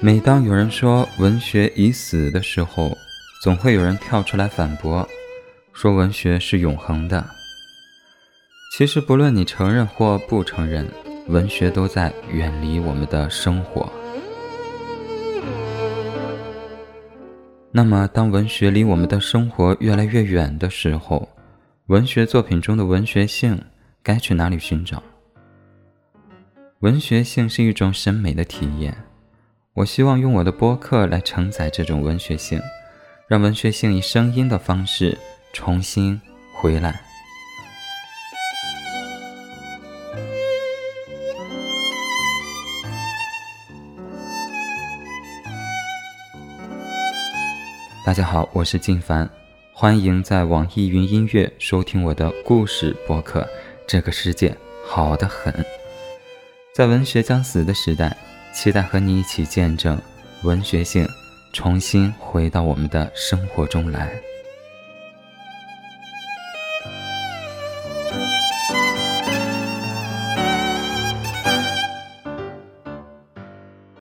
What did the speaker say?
每当有人说文学已死的时候，总会有人跳出来反驳，说文学是永恒的。其实，不论你承认或不承认，文学都在远离我们的生活。那么，当文学离我们的生活越来越远的时候，文学作品中的文学性该去哪里寻找？文学性是一种审美的体验。我希望用我的播客来承载这种文学性，让文学性以声音的方式重新回来。大家好，我是静凡，欢迎在网易云音乐收听我的故事播客《这个世界好得很》。在文学将死的时代。期待和你一起见证文学性重新回到我们的生活中来。